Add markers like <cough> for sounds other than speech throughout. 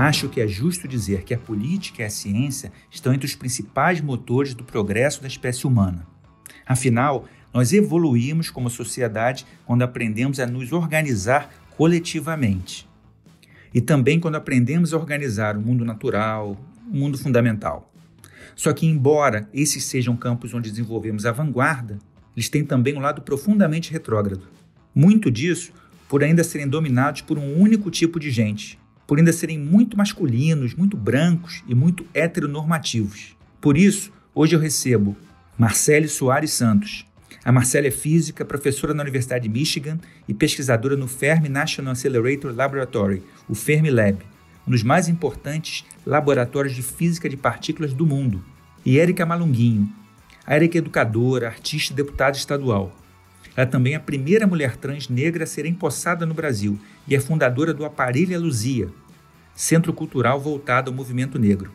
Acho que é justo dizer que a política e a ciência estão entre os principais motores do progresso da espécie humana. Afinal, nós evoluímos como sociedade quando aprendemos a nos organizar coletivamente. E também quando aprendemos a organizar o mundo natural, o mundo fundamental. Só que, embora esses sejam campos onde desenvolvemos a vanguarda, eles têm também um lado profundamente retrógrado. Muito disso por ainda serem dominados por um único tipo de gente, por ainda serem muito masculinos, muito brancos e muito heteronormativos. Por isso, hoje eu recebo Marcele Soares Santos. A Marcele é física, professora na Universidade de Michigan e pesquisadora no Fermi National Accelerator Laboratory, o Fermilab, um dos mais importantes laboratórios de física de partículas do mundo. E Érica Malunguinho. A Érica é educadora, artista e deputada estadual. Ela também é a primeira mulher trans negra a ser empossada no Brasil e é fundadora do Aparelho Luzia, centro cultural voltado ao movimento negro.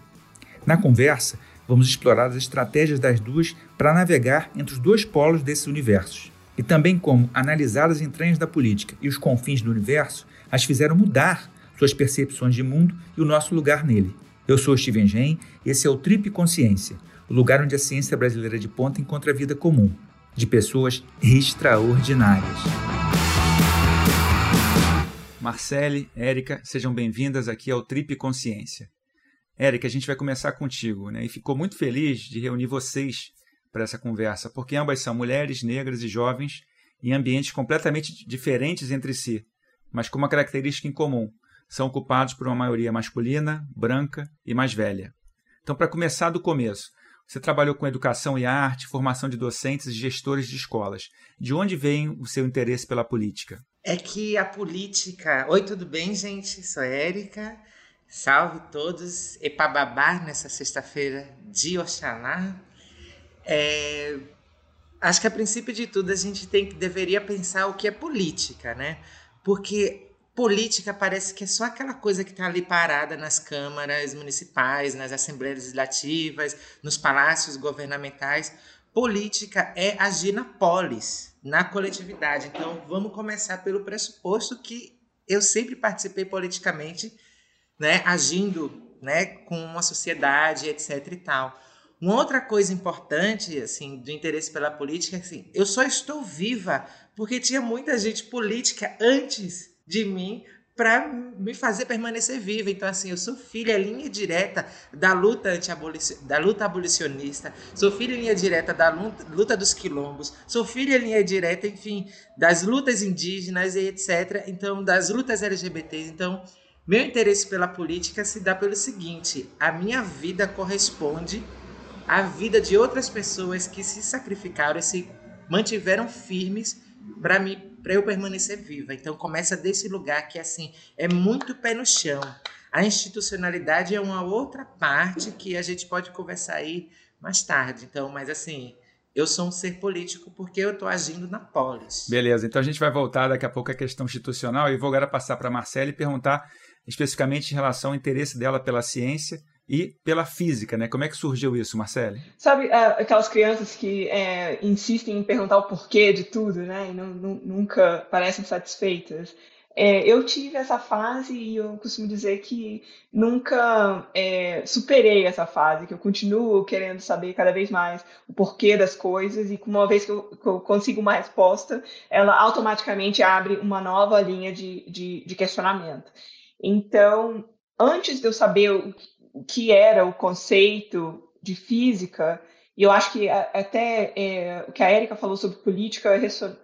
Na conversa, vamos explorar as estratégias das duas para navegar entre os dois polos desses universos e também como analisar as entranhas da política e os confins do universo as fizeram mudar suas percepções de mundo e o nosso lugar nele. Eu sou Steven Gen e esse é o Trip Consciência, o lugar onde a ciência brasileira de ponta encontra a vida comum, de pessoas extraordinárias. Marcele, Érica, sejam bem-vindas aqui ao Trip Consciência. Érica, a gente vai começar contigo, né? E ficou muito feliz de reunir vocês para essa conversa, porque ambas são mulheres negras e jovens em ambientes completamente diferentes entre si, mas com uma característica em comum: são ocupados por uma maioria masculina, branca e mais velha. Então, para começar do começo, você trabalhou com educação e arte, formação de docentes e gestores de escolas. De onde vem o seu interesse pela política? É que a política. Oi, tudo bem, gente? Sou Érica. Salve todos. Epababá nessa sexta-feira de Oxalá. É... Acho que a princípio de tudo a gente tem deveria pensar o que é política, né? Porque política parece que é só aquela coisa que está ali parada nas câmaras municipais, nas assembleias legislativas, nos palácios governamentais. Política é agir na polis, na coletividade. Então, vamos começar pelo pressuposto que eu sempre participei politicamente, né, agindo, né, com uma sociedade, etc e tal. Uma outra coisa importante, assim, do interesse pela política é assim, eu só estou viva porque tinha muita gente política antes de mim para me fazer permanecer viva. Então, assim, eu sou filha linha direta da luta anti da luta abolicionista, sou filha linha direta da luta, luta dos quilombos, sou filha linha direta, enfim, das lutas indígenas e etc. Então, das lutas LGBTs. Então, meu interesse pela política se dá pelo seguinte: a minha vida corresponde à vida de outras pessoas que se sacrificaram e se mantiveram firmes para me para eu permanecer viva. Então começa desse lugar que assim é muito pé no chão. A institucionalidade é uma outra parte que a gente pode conversar aí mais tarde. Então, mas assim, eu sou um ser político porque eu estou agindo na polis. Beleza, então a gente vai voltar daqui a pouco à questão institucional e vou agora passar para a Marcela e perguntar especificamente em relação ao interesse dela pela ciência e pela física, né? Como é que surgiu isso, Marcele? Sabe é, aquelas crianças que é, insistem em perguntar o porquê de tudo, né? E não, não, nunca parecem satisfeitas. É, eu tive essa fase e eu costumo dizer que nunca é, superei essa fase, que eu continuo querendo saber cada vez mais o porquê das coisas e uma vez que eu, que eu consigo uma resposta, ela automaticamente abre uma nova linha de, de, de questionamento. Então, antes de eu saber o o que era o conceito de física, e eu acho que até é, o que a Érica falou sobre política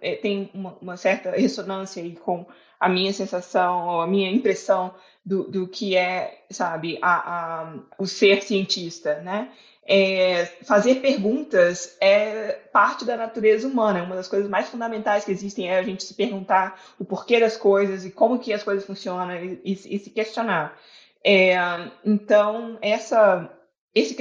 é, tem uma, uma, certa ressonância aí com a minha sensação, ou a minha impressão do, do que é, sabe, a, a, o ser cientista, né? É, fazer perguntas é parte da natureza humana, uma das coisas mais fundamentais que existem é a gente se perguntar o porquê das coisas e como que as coisas funcionam e, e, e se questionar. É, então, essa, esse,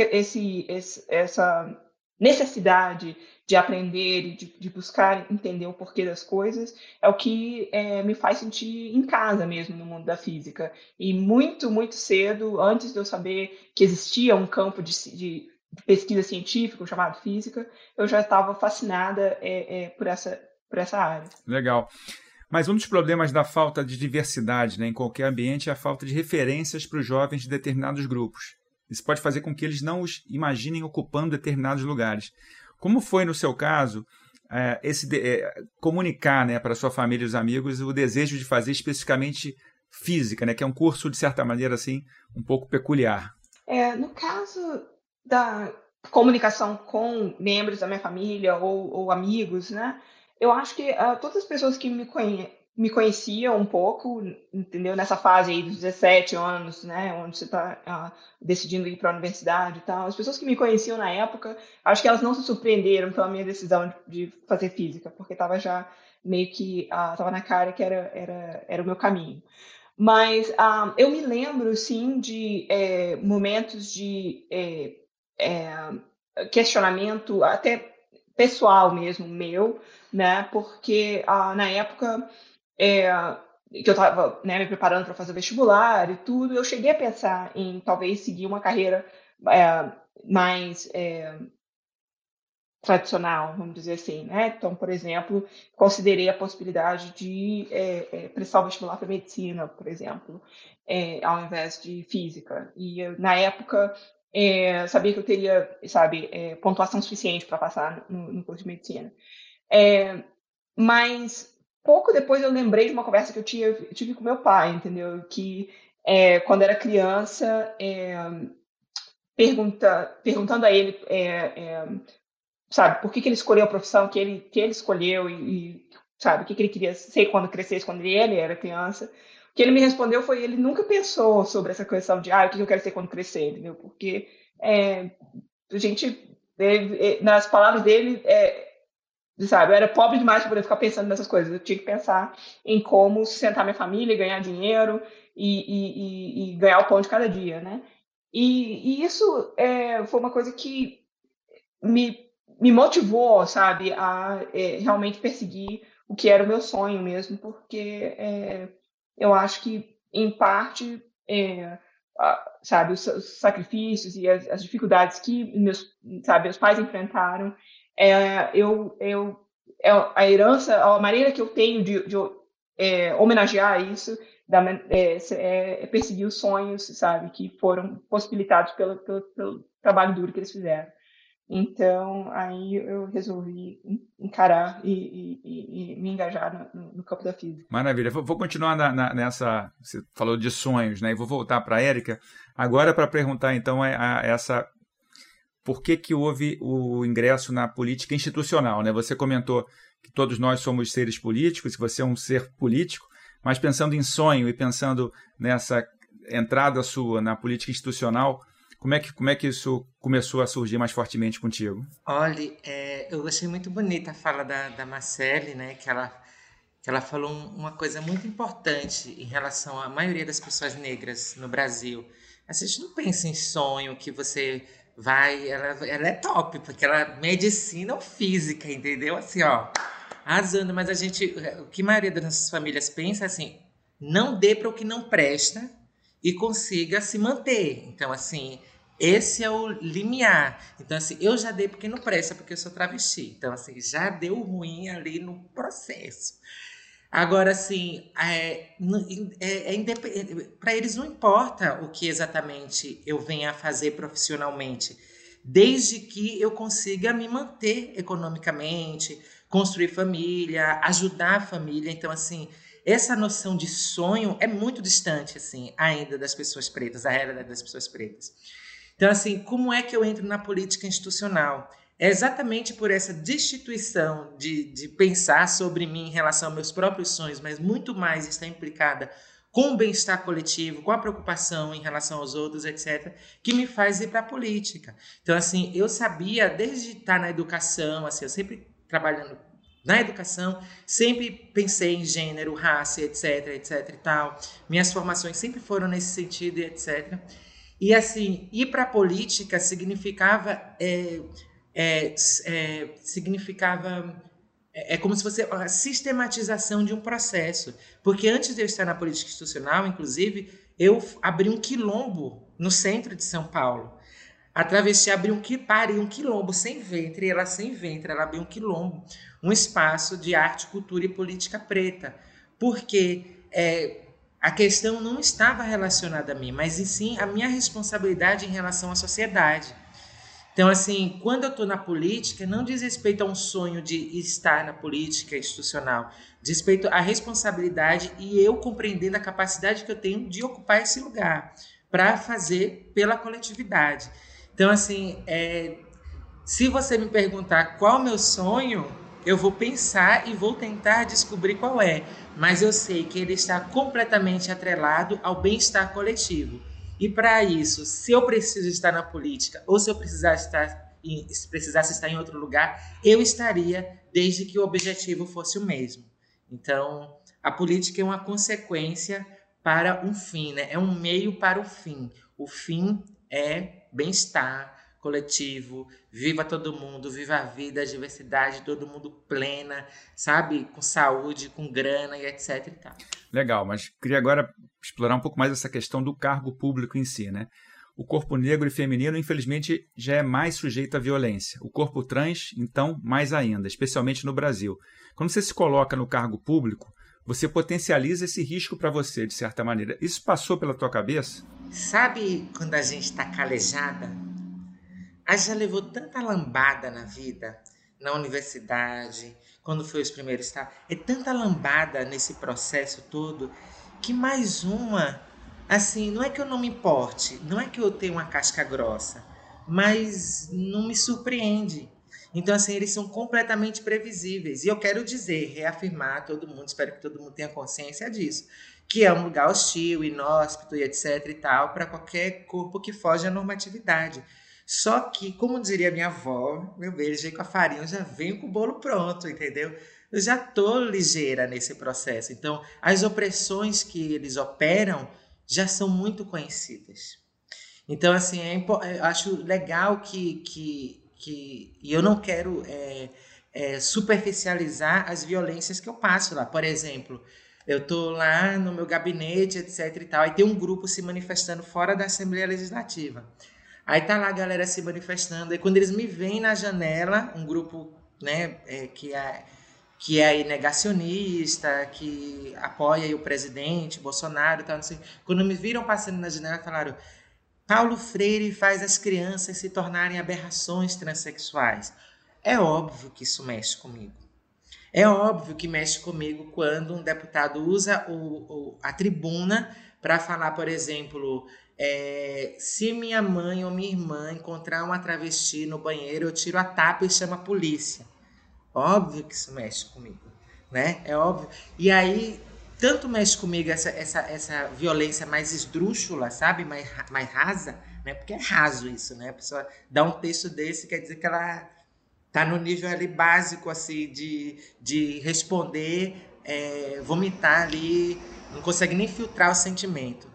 esse, essa necessidade de aprender e de, de, buscar entender o porquê das coisas é o que é, me faz sentir em casa mesmo no mundo da física. E muito, muito cedo, antes de eu saber que existia um campo de, de pesquisa científica chamado física, eu já estava fascinada é, é, por, essa, por essa área. Legal. Mas um dos problemas da falta de diversidade né, em qualquer ambiente é a falta de referências para os jovens de determinados grupos. Isso pode fazer com que eles não os imaginem ocupando determinados lugares. Como foi no seu caso é, esse é, comunicar né, para sua família e os amigos o desejo de fazer especificamente física, né, que é um curso de certa maneira assim um pouco peculiar? É, no caso da comunicação com membros da minha família ou, ou amigos, né, eu acho que uh, todas as pessoas que me, conhe me conheciam um pouco, entendeu? Nessa fase aí dos 17 anos, né? Onde você está uh, ah, decidindo ir para a universidade e tal. As pessoas que me conheciam na época, acho que elas não se surpreenderam pela minha decisão de, de fazer física, porque estava já meio que estava uh, na cara que era, era, era o meu caminho. Mas eu me lembro, sim, de é, momentos de é, é, questionamento, até pessoal mesmo, meu, né? Porque ah, na época é, que eu estava né, me preparando para fazer vestibular e tudo, eu cheguei a pensar em talvez seguir uma carreira é, mais é, tradicional, vamos dizer assim, né? Então, por exemplo, considerei a possibilidade de é, é, prestar o vestibular para medicina, por exemplo, é, ao invés de física. E na época é, sabia que eu teria, sabe, é, pontuação suficiente para passar no, no, curso de medicina. É, mas pouco depois eu lembrei de uma conversa que eu, tinha, eu tive com meu pai, entendeu? Que é, quando era criança, é, pergunta, perguntando a ele, é, sabe, por que, que ele escolheu a profissão que ele, que ele escolheu e, e sabe, o que, que ele queria ser quando crescesse, quando ele era criança. O que ele me respondeu foi ele nunca pensou sobre essa questão de ah, o que eu quero ser quando crescer, entendeu? Porque é, a gente, é, nas palavras dele, é, sabe, eu era pobre demais para poder ficar pensando nessas coisas. Eu tinha que pensar em como sustentar minha família, ganhar dinheiro e, e, e, e ganhar o pão de cada dia, né? E, isso é, foi uma coisa que me, me motivou, sabe, a é, realmente perseguir o que era o meu sonho mesmo, porque é, eu acho que, em parte, é, sabe, os, os, sacrifícios e as, as, dificuldades que meus, sabe, meus pais enfrentaram, é, eu, eu, é a herança, a maneira que eu tenho de, de é, homenagear isso da, é, é, é, perseguir os sonhos, sabe, que foram possibilitados pelo, pelo, pelo trabalho duro que eles fizeram. Então, aí eu resolvi encarar e, e, e me engajar no, no, campo da física. Maravilha. Vou, vou continuar na, na, nessa. Você falou de sonhos, né? E vou voltar para a Érica agora para perguntar, então, a, a, essa. Por que, que houve o ingresso na política institucional? Né? Você comentou que todos nós somos seres políticos, que você é um ser político, mas pensando em sonho e pensando nessa entrada sua na política institucional, como é que, como é que isso começou a surgir mais fortemente contigo? Olha, é, eu achei muito bonita a fala da, da Marcele, né? Que ela, que ela falou uma coisa muito importante em relação à maioria das pessoas negras no Brasil. A gente não pensa em sonho que você vai. Ela, ela é top, porque ela é medicina ou física, entendeu? Assim, ó, arrasando. Mas a gente. O que a maioria das nossas famílias pensa é assim: não dê para o que não presta e consiga se manter. Então, assim, esse é o limiar. Então, assim, eu já dei porque não presta, porque eu sou travesti. Então, assim, já deu ruim ali no processo. Agora, assim, é, é, é para eles não importa o que exatamente eu venha a fazer profissionalmente, desde que eu consiga me manter economicamente, construir família, ajudar a família. Então, assim, essa noção de sonho é muito distante, assim, ainda das pessoas pretas, a realidade das pessoas pretas. Então, assim, como é que eu entro na política institucional? É exatamente por essa destituição de, de pensar sobre mim em relação aos meus próprios sonhos, mas muito mais está implicada com o bem-estar coletivo, com a preocupação em relação aos outros, etc., que me faz ir para a política. Então, assim, eu sabia, desde estar na educação, assim, eu sempre trabalhando na educação, sempre pensei em gênero, raça, etc, etc e tal. Minhas formações sempre foram nesse sentido etc. E assim, ir para a política significava é, é, é, significava é, é, como se fosse a sistematização de um processo. Porque antes de eu estar na política institucional, inclusive, eu abri um quilombo no centro de São Paulo. A travesti abriu um, pariu um quilombo sem ventre, ela sem ventre, ela abriu um quilombo, um espaço de arte, cultura e política preta porque é, a questão não estava relacionada a mim, mas e sim a minha responsabilidade em relação à sociedade. Então, assim, quando eu estou na política, não diz respeito a um sonho de estar na política institucional, diz respeito à responsabilidade e eu compreendendo a capacidade que eu tenho de ocupar esse lugar para fazer pela coletividade. Então, assim, é, se você me perguntar qual o meu sonho, eu vou pensar e vou tentar descobrir qual é, mas eu sei que ele está completamente atrelado ao bem-estar coletivo. E para isso, se eu preciso estar na política ou se eu precisar estar em, se precisasse estar em outro lugar, eu estaria desde que o objetivo fosse o mesmo. Então, a política é uma consequência para um fim, né? É um meio para o fim. O fim é bem-estar, coletivo, viva todo mundo, viva a vida, a diversidade, todo mundo plena, sabe? Com saúde, com grana e etc e tal. Legal, mas queria agora explorar um pouco mais essa questão do cargo público em si, né? O corpo negro e feminino, infelizmente, já é mais sujeito à violência. O corpo trans, então, mais ainda, especialmente no Brasil. Quando você se coloca no cargo público, você potencializa esse risco para você, de certa maneira. Isso passou pela tua cabeça? Sabe quando a gente está calejada? A já levou tanta lambada na vida, na universidade, quando foi os primeiros estágios. É tanta lambada nesse processo todo que mais uma, assim, não é que eu não me importe, não é que eu tenha uma casca grossa, mas não me surpreende. Então, assim, eles são completamente previsíveis. E eu quero dizer, reafirmar todo mundo, espero que todo mundo tenha consciência disso, que é um lugar hostil, inóspito e etc e tal, para qualquer corpo que foge à normatividade. Só que, como diria minha avó, meu beijo com a farinha, eu já venho com o bolo pronto, entendeu? Eu já tô ligeira nesse processo. Então, as opressões que eles operam já são muito conhecidas. Então, assim, é, eu acho legal que, que, que e eu não quero é, é, superficializar as violências que eu passo lá. Por exemplo, eu tô lá no meu gabinete, etc e tal, e tem um grupo se manifestando fora da Assembleia Legislativa. Aí tá lá a galera se manifestando. E quando eles me veem na janela, um grupo né, é, que é que é negacionista, que apoia o presidente Bolsonaro tal, não sei. Quando me viram passando na janela, falaram: Paulo Freire faz as crianças se tornarem aberrações transexuais. É óbvio que isso mexe comigo. É óbvio que mexe comigo quando um deputado usa o, o a tribuna para falar, por exemplo, é, se minha mãe ou minha irmã encontrar uma travesti no banheiro, eu tiro a tapa e chamo a polícia. Óbvio que isso mexe comigo, né? É óbvio. E aí, tanto mexe comigo essa, essa, essa violência mais esdrúxula, sabe? Mais, mais rasa, né? Porque é raso isso, né? A pessoa dá um texto desse, quer dizer que ela tá no nível ali básico, assim, de, de responder, é, vomitar ali, não consegue nem filtrar o sentimento.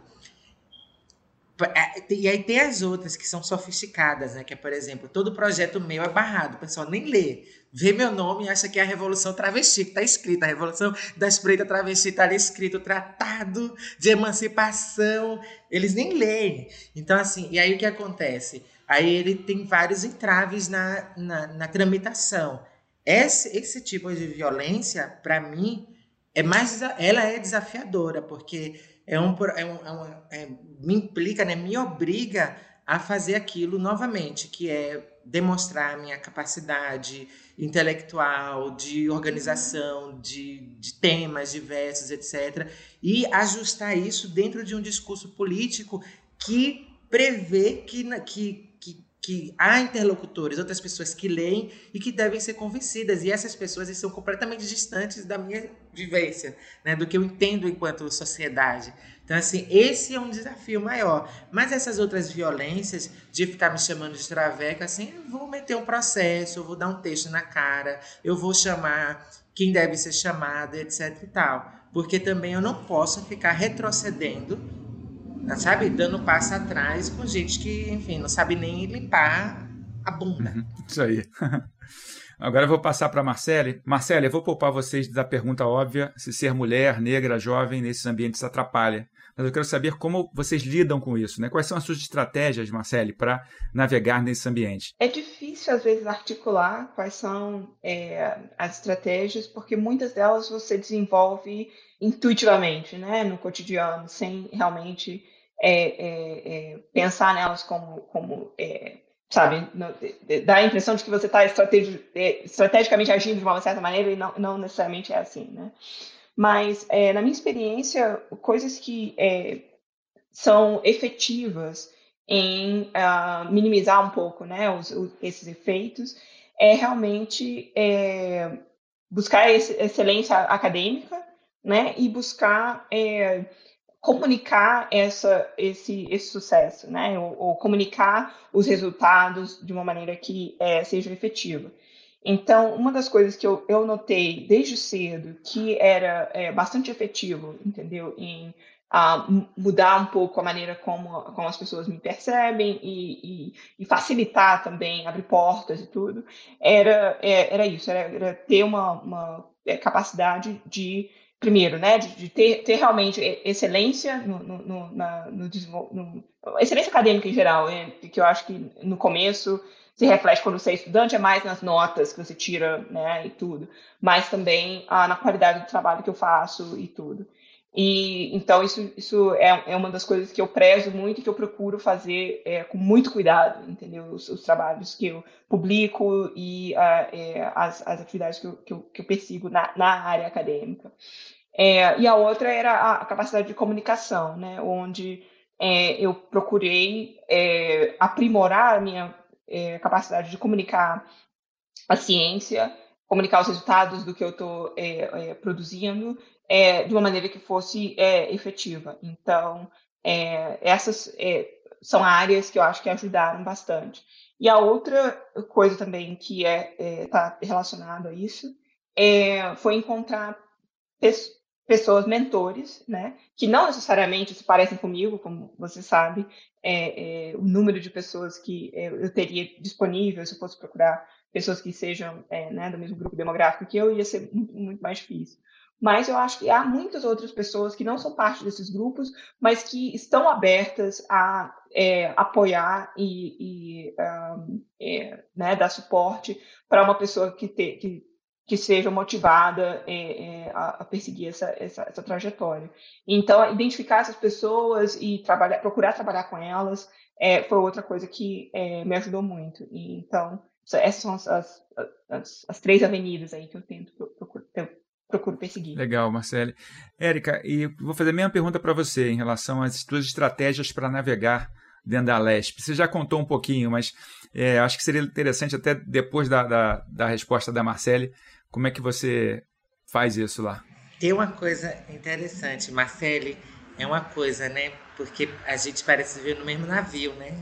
É, e aí tem as outras que são sofisticadas, né? Que é, por exemplo, todo projeto meu é barrado, o pessoal nem lê. Vê meu nome e acha que é a Revolução Travesti, que está escrito. A Revolução das Freitas Travesti está ali escrito, Tratado de Emancipação. Eles nem leem. Então, assim, e aí o que acontece? Aí ele tem vários entraves na, na, na tramitação. Esse, esse tipo de violência, para mim, é mais, ela é desafiadora, porque é um, é um, é um é, me implica, né, me obriga a fazer aquilo novamente, que é demonstrar a minha capacidade intelectual, de organização, de, de temas diversos, etc. E ajustar isso dentro de um discurso político que prevê que, que que há interlocutores, outras pessoas que leem e que devem ser convencidas. E essas pessoas são completamente distantes da minha vivência, né, do que eu entendo enquanto sociedade. Então, assim, esse é um desafio maior. Mas essas outras violências, de ficar me chamando de traveca, assim, eu vou meter um processo, eu vou dar um texto na cara, eu vou chamar quem deve ser chamado, etc e tal. Porque também eu não posso ficar retrocedendo sabe, dando passo atrás com gente que, enfim, não sabe nem limpar a bunda. Uhum, isso aí. <laughs> Agora eu vou passar para Marcele. Marcele, eu vou poupar vocês da pergunta óbvia se ser mulher, negra, jovem nesses ambientes atrapalha. mas eu quero saber como vocês lidam com isso, né? Quais são as suas estratégias, Marcele, para navegar nesse ambiente? É difícil, às vezes, articular quais são é, as estratégias, porque muitas delas você desenvolve intuitivamente, né, no cotidiano, sem realmente é, é, é pensar nelas como, como é, sabe, dá a impressão de que você está estrategi é, estrategicamente agindo de uma certa maneira e não, não necessariamente é assim, né? Mas, na minha experiência, coisas que são efetivas em uh, minimizar um pouco né, os, os, esses efeitos é realmente é, buscar excelência acadêmica né, e buscar é, comunicar essa, esse, esse sucesso, né? Ou, ou, comunicar os resultados de uma maneira que é, seja efetiva. Então, uma das coisas que eu, eu notei desde cedo que era é, bastante efetivo, entendeu? Em mudar um pouco a maneira como, como as pessoas me percebem e, e, e facilitar também, abrir portas e tudo, era, é, era isso, era, era ter uma, uma é, capacidade de primeiro, né, de, de ter, ter, realmente excelência no, no, na, no, no, excelência acadêmica em geral, né, que eu acho que no começo se reflete quando você é estudante, é mais nas notas que você tira, né, e tudo, mas também ah, na qualidade do trabalho que eu faço e tudo. E então isso, isso é, é uma das coisas que eu prezo muito e que eu procuro fazer é, com muito cuidado, entendeu? Os, os, trabalhos que eu publico e uh, é, as, as atividades que eu, que eu, que eu persigo na, na área acadêmica. É, e a outra era a capacidade de comunicação, né? Onde é, eu procurei é, aprimorar a minha é, capacidade de comunicar a ciência, comunicar os resultados do que eu estou produzindo é, de uma maneira que fosse é, efetiva. Então, é, essas é, são áreas que eu acho que ajudaram bastante. E a outra coisa também que está é, é tá relacionada a isso foi encontrar pessoas, mentores, né, que não necessariamente se parecem comigo, como você sabe, é, é, o número de pessoas que eu teria disponível se eu fosse procurar pessoas que sejam é, né, do mesmo grupo demográfico que eu, ia ser muito, muito mais difícil. Mas eu acho que há muitas outras pessoas que não são parte desses grupos, mas que estão abertas a é, apoiar e, e um, é, né, dar suporte para uma pessoa que, te, que, que seja motivada é, é, a, perseguir essa, essa, essa, trajetória. Então, identificar essas pessoas e trabalhar, procurar trabalhar com elas é, foi outra coisa que é, me ajudou muito. E, então, essas são as, as, as, três avenidas aí que eu tento procurar procuro perseguir. Legal, Marcele. Érica, e vou fazer a mesma pergunta para você em relação às suas estratégias para navegar dentro da LESP. Você já contou um pouquinho, mas é, acho que seria interessante até depois da, da, da resposta da Marcele, como é que você faz isso lá? Tem uma coisa interessante, Marcele, é uma coisa, né? Porque a gente parece viver no mesmo navio, né?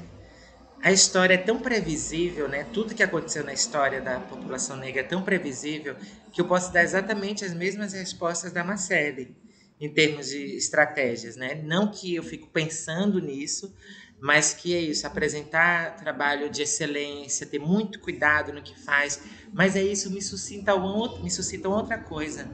a história é tão previsível, né? Tudo que aconteceu na história da população negra é tão previsível que eu posso dar exatamente as mesmas respostas da Marcele em termos de estratégias, né? Não que eu fico pensando nisso, mas que é isso, apresentar trabalho de excelência, ter muito cuidado no que faz, mas é isso me suscita uma, me suscita outra coisa,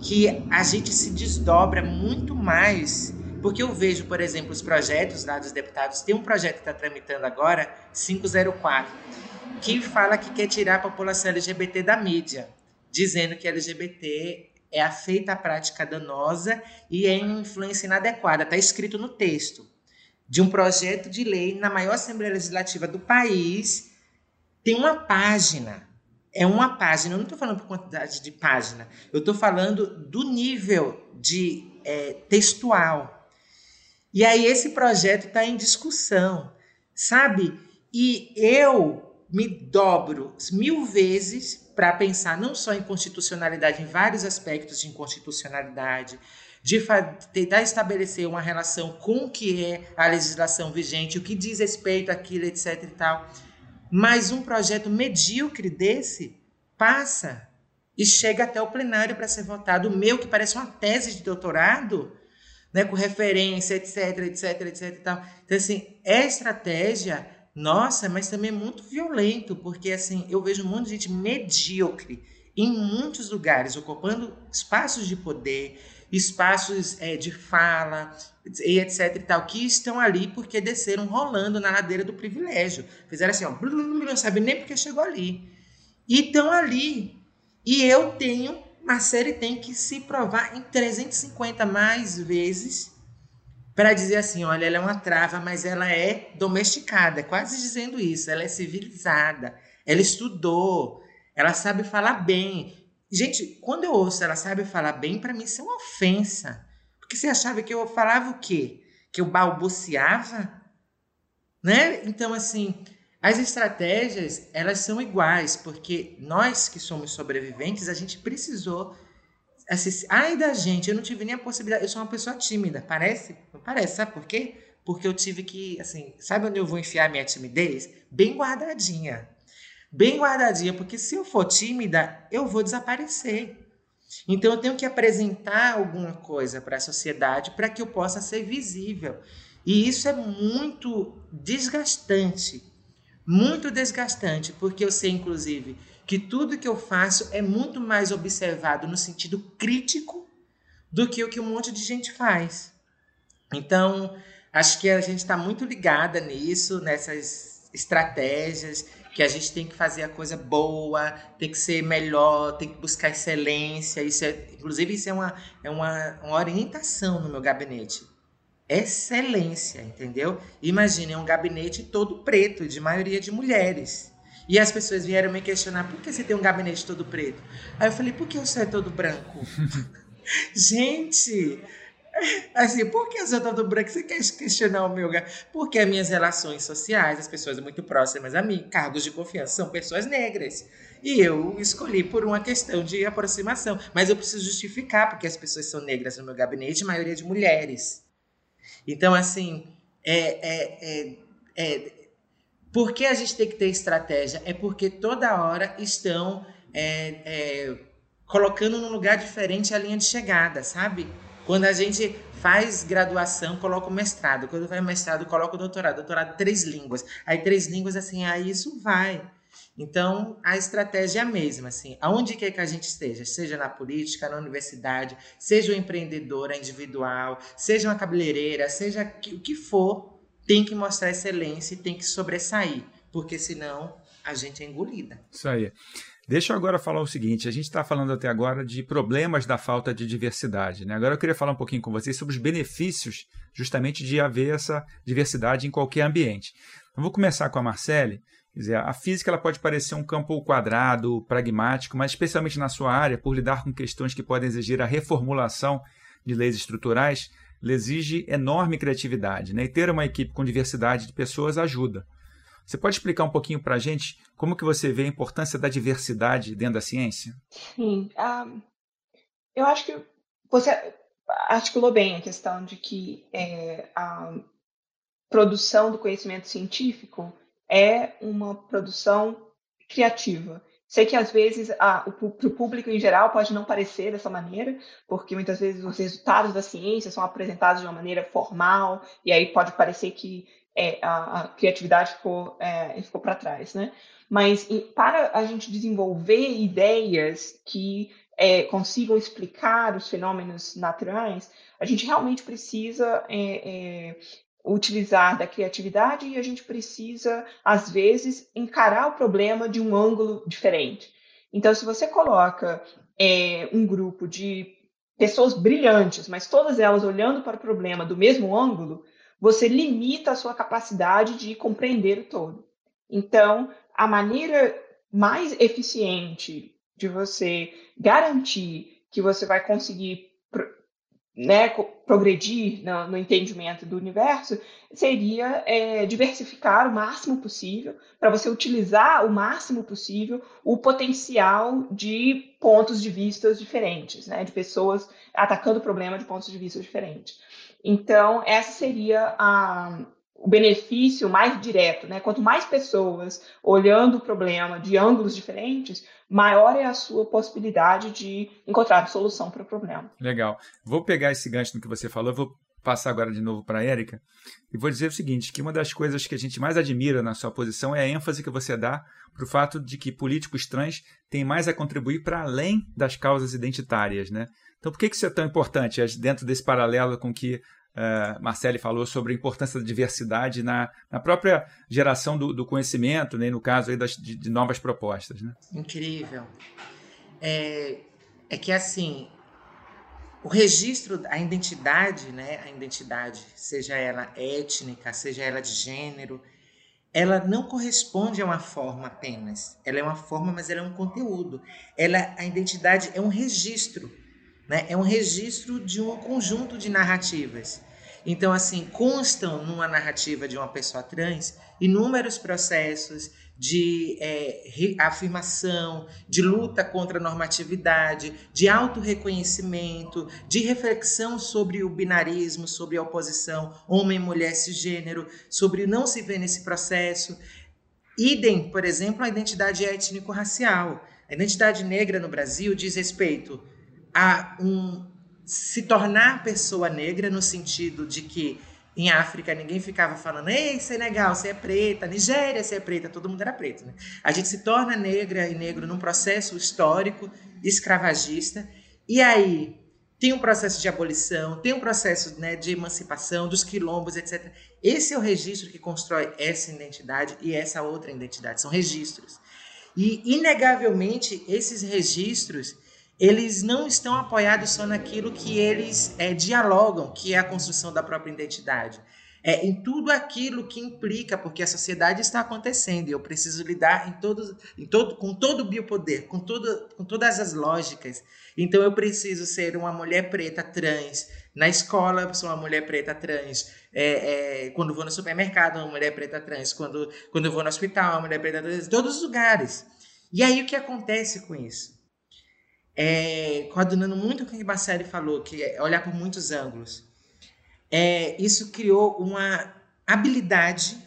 que a gente se desdobra muito mais porque eu vejo, por exemplo, os projetos lá dos deputados, tem um projeto que está tramitando agora, 504, que fala que quer tirar a população LGBT da mídia, dizendo que LGBT é afeita à prática danosa e é influência inadequada. Está escrito no texto de um projeto de lei na maior Assembleia Legislativa do país. Tem uma página. É uma página. Eu não estou falando por quantidade de página. Eu estou falando do nível de é, textual. E aí esse projeto está em discussão, sabe? E eu me dobro mil vezes para pensar não só em constitucionalidade, em vários aspectos de inconstitucionalidade, de tentar estabelecer uma relação com o que é a legislação vigente, o que diz respeito àquilo, etc. e tal. Mas um projeto medíocre desse passa e chega até o plenário para ser votado. O meu, que parece uma tese de doutorado, né, com referência, etc, etc, etc tal. Então, assim, é estratégia, nossa, mas também é muito violento, porque, assim, eu vejo um monte de gente medíocre em muitos lugares, ocupando espaços de poder espaços é, de fala e etc e tal, que estão ali porque desceram rolando na ladeira do privilégio. Fizeram assim, ó, não sabe nem porque chegou ali. E estão ali. E eu tenho, Marcele tem que se provar em 350 mais vezes para dizer assim, olha, ela é uma trava, mas ela é domesticada, quase dizendo isso, ela é civilizada, ela estudou, ela sabe falar bem. Gente, quando eu ouço ela sabe falar bem, para mim isso é uma ofensa. Porque você achava que eu falava o quê? Que eu balbuciava? Né? Então, assim, as estratégias, elas são iguais, porque nós que somos sobreviventes, a gente precisou assim, ai da gente, eu não tive nem a possibilidade, eu sou uma pessoa tímida, parece? Parece, sabe por quê? Porque eu tive que, assim, sabe onde eu vou enfiar minha timidez? Bem guardadinha. Bem guardadinha, porque se eu for tímida, eu vou desaparecer. Então eu tenho que apresentar alguma coisa para a sociedade para que eu possa ser visível. E isso é muito desgastante. Muito desgastante, porque eu sei, inclusive, que tudo que eu faço é muito mais observado no sentido crítico do que o que um monte de gente faz. Então, acho que a gente está muito ligada nisso, nessas estratégias, que a gente tem que fazer a coisa boa, tem que ser melhor, tem que buscar excelência. Isso é, inclusive, isso é uma, é uma, uma orientação no meu gabinete. Excelência, entendeu? Imagine um gabinete todo preto, de maioria de mulheres. E as pessoas vieram me questionar: por que você tem um gabinete todo preto? Aí eu falei: por que o seu é todo branco? <laughs> Gente, <laughs> assim, por que o seu é todo branco? Você quer questionar o meu Porque as minhas relações sociais, as pessoas muito próximas a mim, cargos de confiança, são pessoas negras. E eu escolhi por uma questão de aproximação. Mas eu preciso justificar porque as pessoas são negras no meu gabinete, a maioria de mulheres. Então, assim, é, é, é, é por que a gente tem que ter estratégia? É porque toda hora estão é, é, colocando num lugar diferente a linha de chegada, sabe? Quando a gente faz graduação, coloca o mestrado. Quando faz mestrado, coloca o doutorado. Doutorado, três línguas. Aí, três línguas, assim, aí isso vai. Então, a estratégia é a mesma, assim, aonde quer que a gente esteja, seja na política, na universidade, seja uma empreendedora individual, seja uma cabeleireira, seja o que for, tem que mostrar excelência e tem que sobressair, porque senão a gente é engolida. Isso aí. Deixa eu agora falar o seguinte: a gente está falando até agora de problemas da falta de diversidade. Né? Agora eu queria falar um pouquinho com vocês sobre os benefícios justamente de haver essa diversidade em qualquer ambiente. Eu vou começar com a Marcele. Quer dizer, a física ela pode parecer um campo quadrado, pragmático, mas especialmente na sua área, por lidar com questões que podem exigir a reformulação de leis estruturais, exige enorme criatividade, né? E ter uma equipe com diversidade de pessoas ajuda. Você pode explicar um pouquinho para a gente como que você vê a importância da diversidade dentro da ciência? Sim, um, eu acho que você articulou bem a questão de que é, a produção do conhecimento científico é uma produção criativa. Sei que às vezes para o público em geral pode não parecer dessa maneira, porque muitas vezes os resultados da ciência são apresentados de uma maneira formal, e aí pode parecer que é, a, a, criatividade ficou, é, ficou para trás, né? Mas para a gente desenvolver ideias que é, consigam explicar os fenômenos naturais, a gente realmente precisa é, é, utilizar da criatividade e a gente precisa, às vezes, encarar o problema de um ângulo diferente. Então, se você coloca é, um grupo de pessoas brilhantes, mas todas elas olhando para o problema do mesmo ângulo, você limita a sua capacidade de compreender o todo. Então, a maneira mais eficiente de você garantir que você vai conseguir né, progredir no, no, entendimento do universo seria é, diversificar o máximo possível para você utilizar o máximo possível o potencial de pontos de vista diferentes, né, de pessoas atacando o problema de pontos de vista diferentes. Então, essa seria a, o benefício mais direto, né? Quanto mais pessoas olhando o problema de ângulos diferentes, maior é a sua possibilidade de encontrar solução para o problema. Legal. Vou pegar esse gancho no que você falou, vou passar agora de novo para a Érica e vou dizer o seguinte, que uma das coisas que a gente mais admira na sua posição é a ênfase que você dá para o fato de que políticos trans têm mais a contribuir para além das causas identitárias, né? Então, por que isso é tão importante dentro desse paralelo com que uh, Marcele falou sobre a importância da diversidade na, na própria geração do, do conhecimento, né, no caso aí das, de, de novas propostas? Né? Incrível. É, é que assim, o registro, a identidade, né, a identidade, seja ela étnica, seja ela de gênero, ela não corresponde a uma forma apenas. Ela é uma forma, mas ela é um conteúdo. Ela, a identidade é um registro, né? É um registro de um conjunto de narrativas. Então, assim, constam numa narrativa de uma pessoa trans inúmeros processos de é, afirmação, de luta contra a normatividade, de autorreconhecimento, de reflexão sobre o binarismo, sobre a oposição homem-mulher cisgênero, sobre não se ver nesse processo. Idem, por exemplo, a identidade étnico-racial. A identidade negra no Brasil diz respeito a um se tornar pessoa negra no sentido de que em África ninguém ficava falando, ei, Senegal, você é preta, Nigéria, você é preta, todo mundo era preto. Né? A gente se torna negra e negro num processo histórico escravagista, e aí tem um processo de abolição, tem um processo né, de emancipação dos quilombos, etc. Esse é o registro que constrói essa identidade e essa outra identidade, são registros. E, inegavelmente, esses registros eles não estão apoiados só naquilo que eles é, dialogam, que é a construção da própria identidade. É em tudo aquilo que implica, porque a sociedade está acontecendo e eu preciso lidar em todos, em todo, com todo o biopoder, com, todo, com todas as lógicas. Então eu preciso ser uma mulher preta trans. Na escola, sou uma mulher preta trans. É, é, quando vou no supermercado, uma mulher preta trans. Quando, quando eu vou no hospital, uma mulher preta trans. Em todos os lugares. E aí o que acontece com isso? É, coordenando muito o que Marcele falou, que é olhar por muitos ângulos. É, isso criou uma habilidade,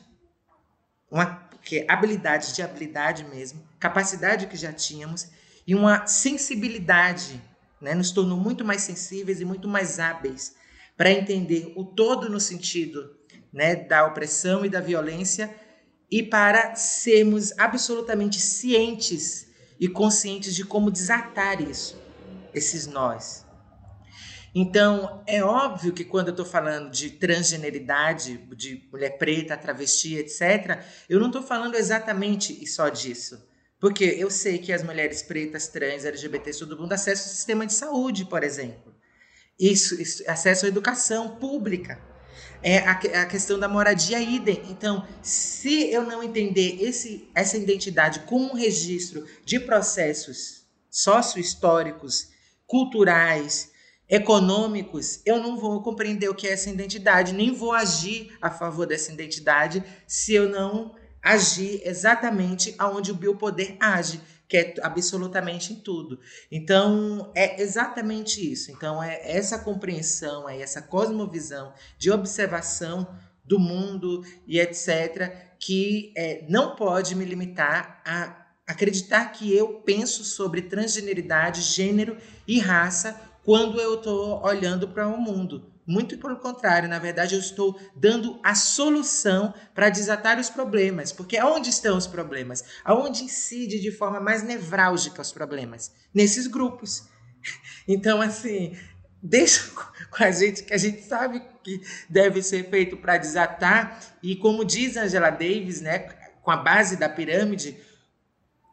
uma que é habilidade de habilidade mesmo, capacidade que já tínhamos e uma sensibilidade, né? Nos tornou muito mais sensíveis e muito mais hábeis para entender o todo no sentido, né, da opressão e da violência e para sermos absolutamente cientes e conscientes de como desatar isso, esses nós. Então, é óbvio que quando eu estou falando de transgeneridade, de mulher preta, travesti, etc., eu não estou falando exatamente só disso. Porque eu sei que as mulheres pretas, trans, LGBT, todo mundo acessam ao sistema de saúde, por exemplo. Isso, isso acesso à educação pública é a, a questão da moradia idem. Então, se eu não entender esse, essa identidade como um registro de processos sócio-históricos, culturais, econômicos, eu não vou compreender o que é essa identidade, nem vou agir a favor dessa identidade se eu não agir exatamente aonde o biopoder age que é absolutamente em tudo. Então, é exatamente isso. Então, é essa compreensão, é essa cosmovisão de observação do mundo e etc., que é, não pode me limitar a acreditar que eu penso sobre transgeneridade, gênero e raça quando eu estou olhando para o mundo. Muito pelo contrário, na verdade, eu estou dando a solução para desatar os problemas. Porque aonde estão os problemas? Aonde incide de forma mais nevrálgica os problemas? Nesses grupos. <laughs> Então, assim, deixa <laughs> com a gente que a gente sabe que deve ser feito para desatar. E como diz Angela Davis, né, com a base da pirâmide,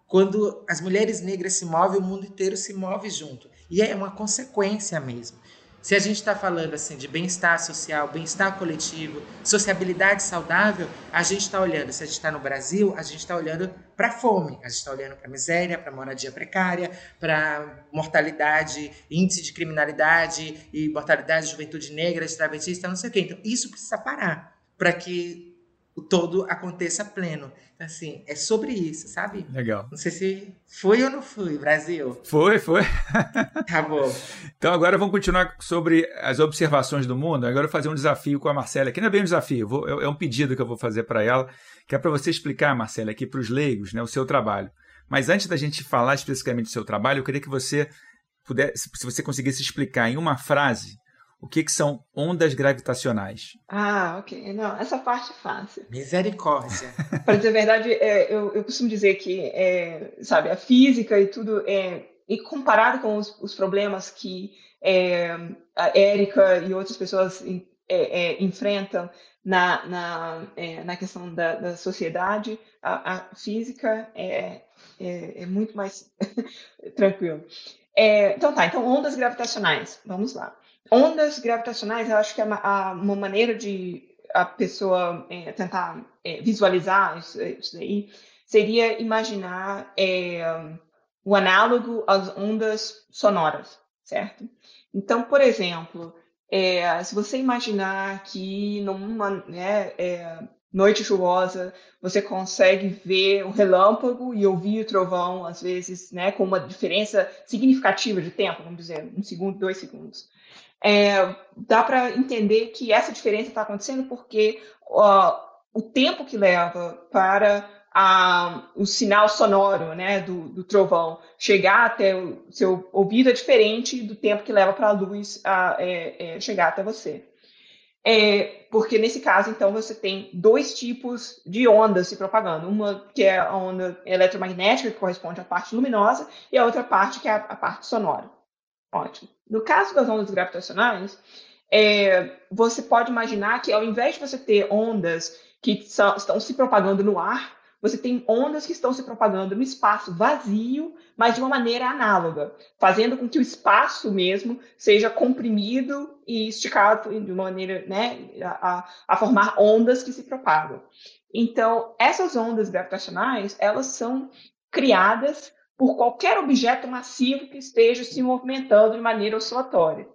quando as mulheres negras se movem, o mundo inteiro se move junto. E é uma consequência mesmo. Se a gente está falando assim de bem-estar social, bem-estar coletivo, sociabilidade saudável, a gente está olhando, se a gente está no Brasil, a gente está olhando para a fome, a gente está olhando para a miséria, para a moradia precária, para mortalidade, índice de criminalidade e mortalidade de juventude negra, de travestista, não sei o quê. Então, isso precisa parar para que o todo aconteça pleno. Então, assim, é sobre isso, sabe? Legal. Não sei se foi ou não foi, Brasil. Foi, foi. Tá bom. então agora vamos continuar sobre as observações do mundo. Agora eu vou fazer um desafio com a Marcela, que não é bem um desafio, vou, é um pedido que eu vou fazer para ela, que é para você explicar, Marcela, aqui para os leigos, né, o seu trabalho. Mas antes da gente falar especificamente do seu trabalho, eu queria que você pudesse, se você conseguisse explicar em uma frase o que, que são ondas gravitacionais? Ah, ok. Não, essa parte é fácil. Misericórdia. <laughs> Para dizer a verdade, é, eu, eu, costumo dizer que, é, sabe, a física e tudo, é, e comparado com os, os problemas que é, a Érica e outras pessoas é, é, enfrentam na, na, é, na questão da, da sociedade, a, a física é, é, é, muito mais <laughs> tranquilo. então tá, então ondas gravitacionais, vamos lá. Ondas gravitacionais, eu acho que é uma, uma maneira de a pessoa tentar visualizar isso, isso daí, seria imaginar o análogo às ondas sonoras, certo? Então, por exemplo, é, se você imaginar que numa né, é, noite chuvosa você consegue ver um relâmpago e ouvir o trovão, às vezes, né, com uma diferença significativa de tempo, vamos dizer, um segundo, dois segundos. É, dá para entender que essa diferença está acontecendo porque o tempo que leva para a, o sinal sonoro né, do, do, trovão chegar até o seu ouvido é diferente do tempo que leva para a luz é, é, chegar até você. É, porque nesse caso, então, você tem dois tipos de ondas se propagando. Uma que é a onda eletromagnética, que corresponde à parte luminosa, e a outra parte que é a, a parte sonora. Ótimo. No caso das ondas gravitacionais, é, você pode imaginar que ao invés de você ter ondas que estão se propagando no ar, você tem ondas que estão se propagando no espaço vazio, mas de uma maneira análoga, fazendo com que o espaço mesmo seja comprimido e esticado de uma maneira né, a, a formar ondas que se propagam. Então, essas ondas gravitacionais, elas são criadas por qualquer objeto massivo que esteja se movimentando de maneira oscilatória.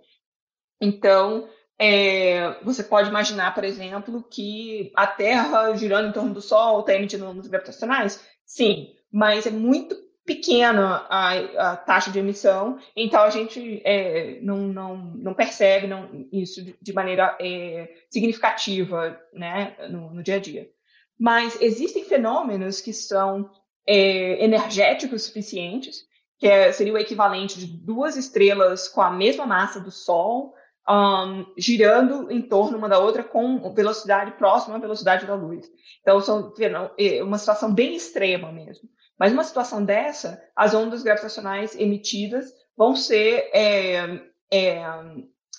Então, é, você pode imaginar, por exemplo, que a Terra girando em torno do Sol está emitindo ondas gravitacionais? Sim, mas é muito pequena a, a taxa de emissão, então a gente é, não, não, não percebe não, isso de, maneira é, significativa né, no, no, dia a dia. Mas existem fenômenos que são é, energéticos suficientes, que é, seria o equivalente de duas estrelas com a mesma massa do Sol, um, girando em torno uma da outra com velocidade próxima à velocidade da luz. Então, são é uma situação bem extrema mesmo. Mas numa situação dessa, as ondas gravitacionais emitidas vão ser é, é,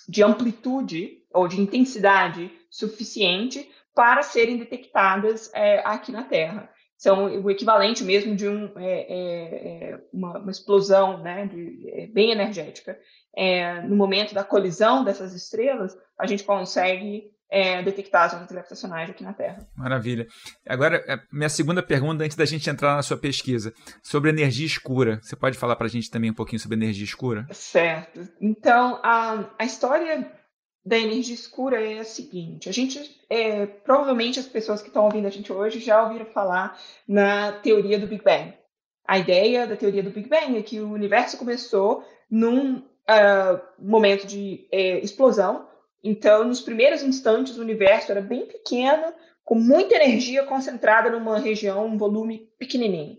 de amplitude ou de intensidade suficiente para serem detectadas é, aqui na Terra. São o equivalente mesmo de um, é, é, uma, uma, explosão né, de, bem energética é, no momento da colisão dessas estrelas, a gente consegue é, detectar as ondas gravitacionais aqui na Terra. Maravilha. Agora, é, minha segunda pergunta, antes da gente entrar na sua pesquisa, sobre energia escura. Você pode falar para a gente também um pouquinho sobre energia escura? Certo. Então, a, a história da energia escura é a seguinte: a gente, é, provavelmente as pessoas que estão ouvindo a gente hoje já ouviram falar na teoria do Big Bang. A ideia da teoria do Big Bang é que o universo começou num uh, momento de é, explosão. Então, nos primeiros instantes, o universo era bem pequeno, com muita energia concentrada numa região, um volume pequenininho.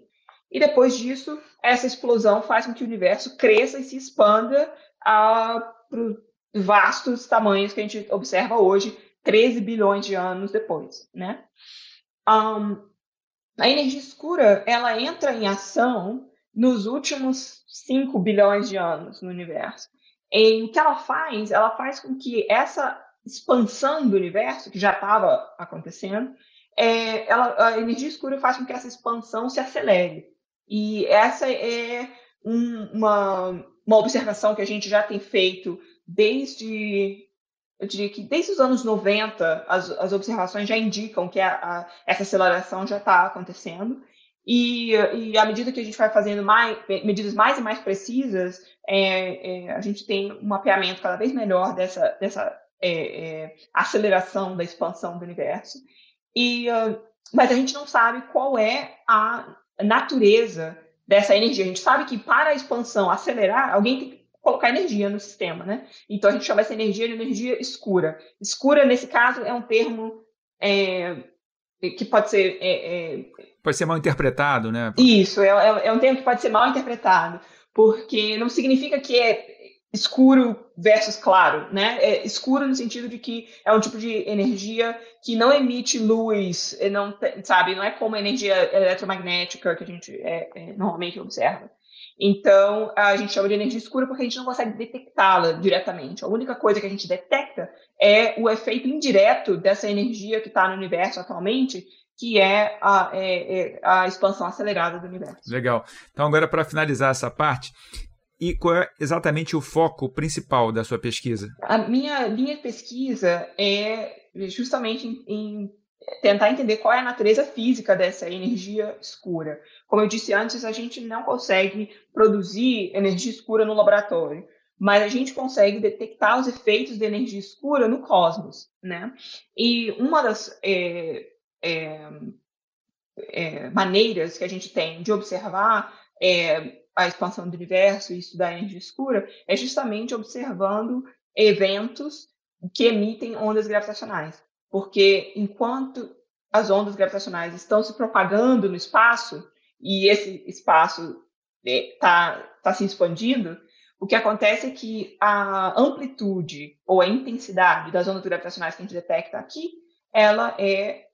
E depois disso, essa explosão faz com que o universo cresça e se expanda para os vastos tamanhos que a gente observa hoje, 13 bilhões de anos depois, né? Um, a energia escura, ela entra em ação nos últimos 5 bilhões de anos no universo. E o que ela faz? Ela faz com que essa expansão do universo, que já estava acontecendo, é, ela, a energia escura faz com que essa expansão se acelere. E essa é um, uma, uma observação que a gente já tem feito desde eu diria que desde os anos 90, as, as observações já indicam que a, a, essa aceleração já está acontecendo. E, e à medida que a gente vai fazendo mais, medidas mais e mais precisas, é, é, a gente tem um mapeamento cada vez melhor dessa, dessa é, é aceleração da expansão do universo. E, uh, mas a gente não sabe qual é a natureza dessa energia. A gente sabe que para a expansão acelerar, alguém tem que colocar energia no sistema, né? Então a gente chama essa energia de energia escura. Escura, nesse caso, é um termo é, que pode ser. É, é... Pode ser mal interpretado, né? Isso, é, é, é, um termo que pode ser mal interpretado, porque não significa que é escuro versus claro, né? É escuro no sentido de que é um tipo de energia que não emite luz, não sabe, não é como a energia eletromagnética que a gente é, é, normalmente observa. Então, a gente chama de energia escura porque a gente não consegue detectá-la diretamente. A única coisa que a gente detecta é o efeito indireto dessa energia que está no universo atualmente, que é a, é, é a expansão acelerada do universo. Legal. Então, agora, para finalizar essa parte, e qual é exatamente o foco principal da sua pesquisa? A minha linha de pesquisa é justamente em, em tentar entender qual é a natureza física dessa energia escura. Como eu disse antes, a gente não consegue produzir energia escura no laboratório, mas a gente consegue detectar os efeitos da energia escura no cosmos, né? E uma das é, é, é, maneiras que a gente tem de observar é, a expansão do universo e estudar energia escura é justamente observando eventos que emitem ondas gravitacionais. Porque enquanto as ondas gravitacionais estão se propagando no espaço, e esse espaço está né, tá se expandindo, o que acontece é que a amplitude ou a intensidade das ondas gravitacionais que a gente detecta aqui, ela é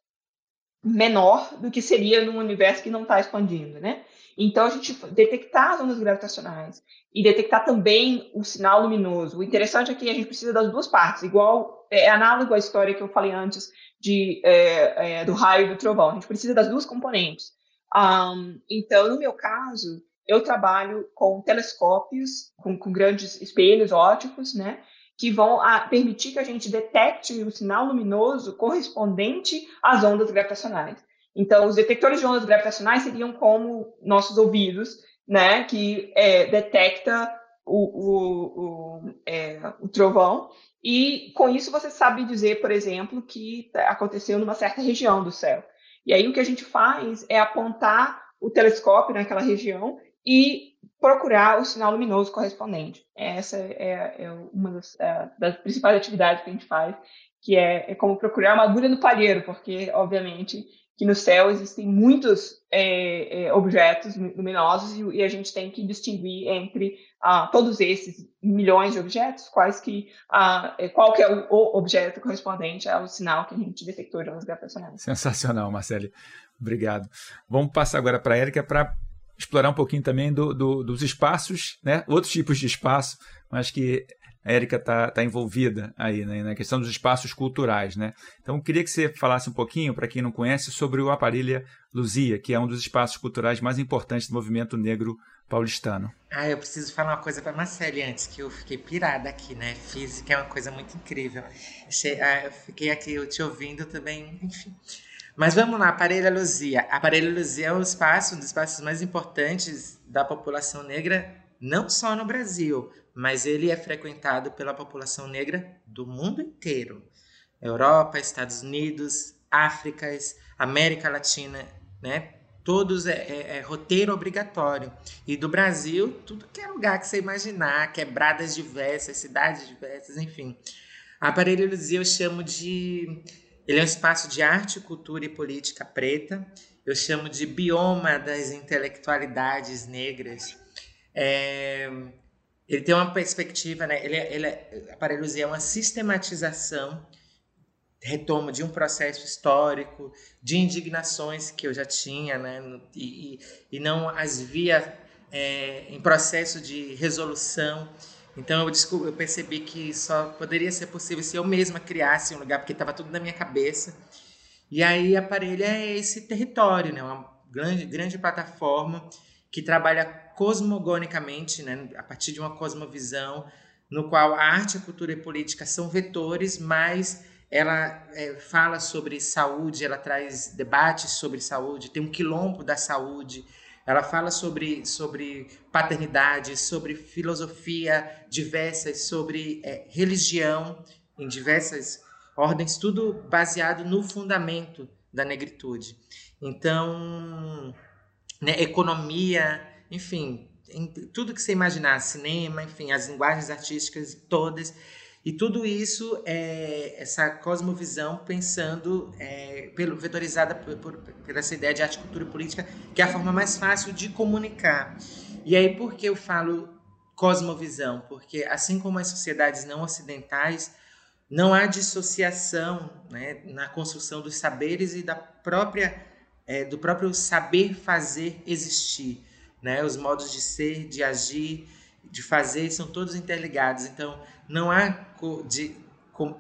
menor do que seria num universo que não está expandindo, né? Então, a gente detectar as ondas gravitacionais e detectar também o sinal luminoso. O interessante é que a gente precisa das duas partes, igual é análogo à história que eu falei antes de, é, é, do raio e do trovão. A gente precisa das duas componentes. Um, então, no meu caso, eu trabalho com telescópios, com, com grandes espelhos óticos, né? Que vão a, permitir que a gente detecte o sinal luminoso correspondente às ondas gravitacionais. Então, os detectores de ondas gravitacionais seriam como nossos ouvidos, né? Que é, detecta o, o, o, é, o trovão e com isso você sabe dizer, por exemplo, que aconteceu numa certa região do céu. E aí o que a gente faz é apontar o telescópio naquela região e procurar o sinal luminoso correspondente. Essa é, é uma das, é, das, principais atividades que a gente faz, que é, é como procurar uma agulha no palheiro, porque, obviamente, que no céu existem muitos é, é, objetos luminosos e, e, a gente tem que distinguir entre ah, todos esses milhões de objetos, quais que, ah, é, qual que é o, o, objeto correspondente ao sinal que a gente detectou de ondas gravitacionais. Sensacional, Marcele. Obrigado. Vamos passar agora para a Érica para explorar um pouquinho também do, do, dos espaços, né? outros tipos de espaço, mas que a Érica está tá envolvida aí né, na questão dos espaços culturais. Né? Então, queria que você falasse um pouquinho, para quem não conhece, sobre o Aparelha Luzia, que é um dos espaços culturais mais importantes do movimento negro paulistano. Ah, eu preciso falar uma coisa para Marcele antes, que eu fiquei pirada aqui, né? Física é uma coisa muito incrível. Ah, eu fiquei aqui eu te ouvindo também, enfim. Mas vamos lá, Aparelha Luzia. Aparelha Luzia é um espaço, um dos espaços mais importantes da população negra, não só no Brasil, mas ele é frequentado pela população negra do mundo inteiro. Europa, Estados Unidos, África, América Latina, né? Todos é, é, é, roteiro obrigatório. E do Brasil, tudo que é lugar que você imaginar, quebradas diversas, cidades diversas, enfim. A Aparelho Luzia eu chamo de. Ele é um espaço de arte, cultura e política preta. Eu chamo de bioma das intelectualidades negras. É, ele tem uma perspectiva, né? Ele, ele Aparelhos é uma sistematização, retoma de um processo histórico, de indignações que eu já tinha, né? E, e, não as via é, em processo de resolução. Então eu, desculpa, eu percebi que só poderia ser possível se eu mesma criasse um lugar, porque estava tudo na minha cabeça. E aí Aparelho é esse território, né? Uma grande, grande plataforma que trabalha cosmogonicamente, né, a partir de uma cosmovisão, no qual a arte, a cultura e a política são vetores, mas ela é, fala sobre saúde, ela traz debates sobre saúde, tem um quilombo da saúde, ela fala sobre, sobre paternidade, sobre filosofia diversas, sobre é, religião em diversas ordens, tudo baseado no fundamento da negritude. Então, né, economia, enfim, tudo que você imaginar, cinema, enfim, as linguagens artísticas todas. E tudo isso é essa cosmovisão pensando, é, pelo, vetorizada por, por, por, essa ideia de arte, cultura e política, que é a forma mais fácil de comunicar. E aí, por que eu falo cosmovisão? Porque, assim como as sociedades não ocidentais, não há dissociação né, na construção dos saberes e da própria é, do próprio saber fazer existir. Né? Os modos de ser, de agir, de fazer são todos interligados. Então, não há de,